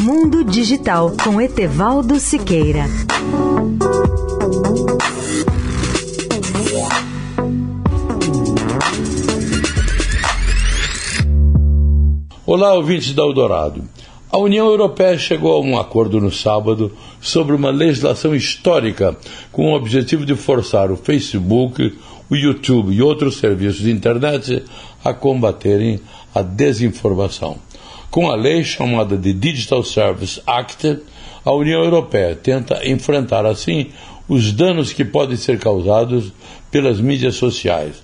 Mundo Digital com Etevaldo Siqueira. Olá, ouvintes da Eldorado. A União Europeia chegou a um acordo no sábado sobre uma legislação histórica com o objetivo de forçar o Facebook, o YouTube e outros serviços de internet a combaterem a desinformação. Com a lei chamada de Digital Service Act, a União Europeia tenta enfrentar assim os danos que podem ser causados pelas mídias sociais.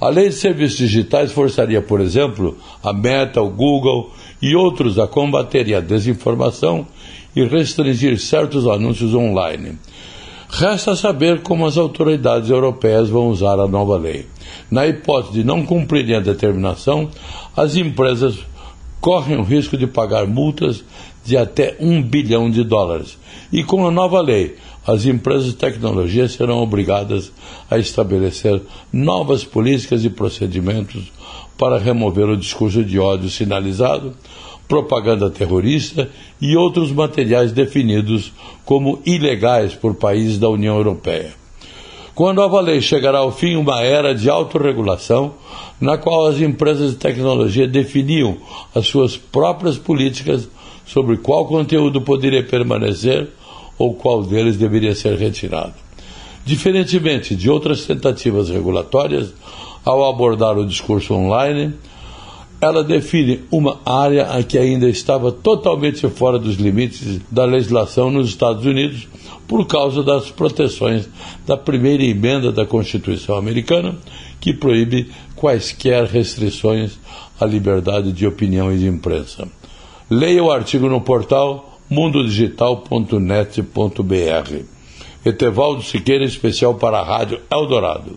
A lei de serviços digitais forçaria, por exemplo, a Meta, o Google e outros a combaterem a desinformação e restringir certos anúncios online. Resta saber como as autoridades europeias vão usar a nova lei. Na hipótese de não cumprirem a determinação, as empresas correm o risco de pagar multas de até um bilhão de dólares. E com a nova lei, as empresas de tecnologia serão obrigadas a estabelecer novas políticas e procedimentos para remover o discurso de ódio sinalizado, propaganda terrorista e outros materiais definidos como ilegais por países da União Europeia. Com a nova lei chegará ao fim uma era de autorregulação, na qual as empresas de tecnologia definiam as suas próprias políticas sobre qual conteúdo poderia permanecer ou qual deles deveria ser retirado. Diferentemente de outras tentativas regulatórias, ao abordar o discurso online, ela define uma área que ainda estava totalmente fora dos limites da legislação nos Estados Unidos por causa das proteções da primeira emenda da Constituição americana, que proíbe quaisquer restrições à liberdade de opinião e de imprensa. Leia o artigo no portal mundodigital.net.br. Etevaldo Siqueira, especial para a Rádio Eldorado.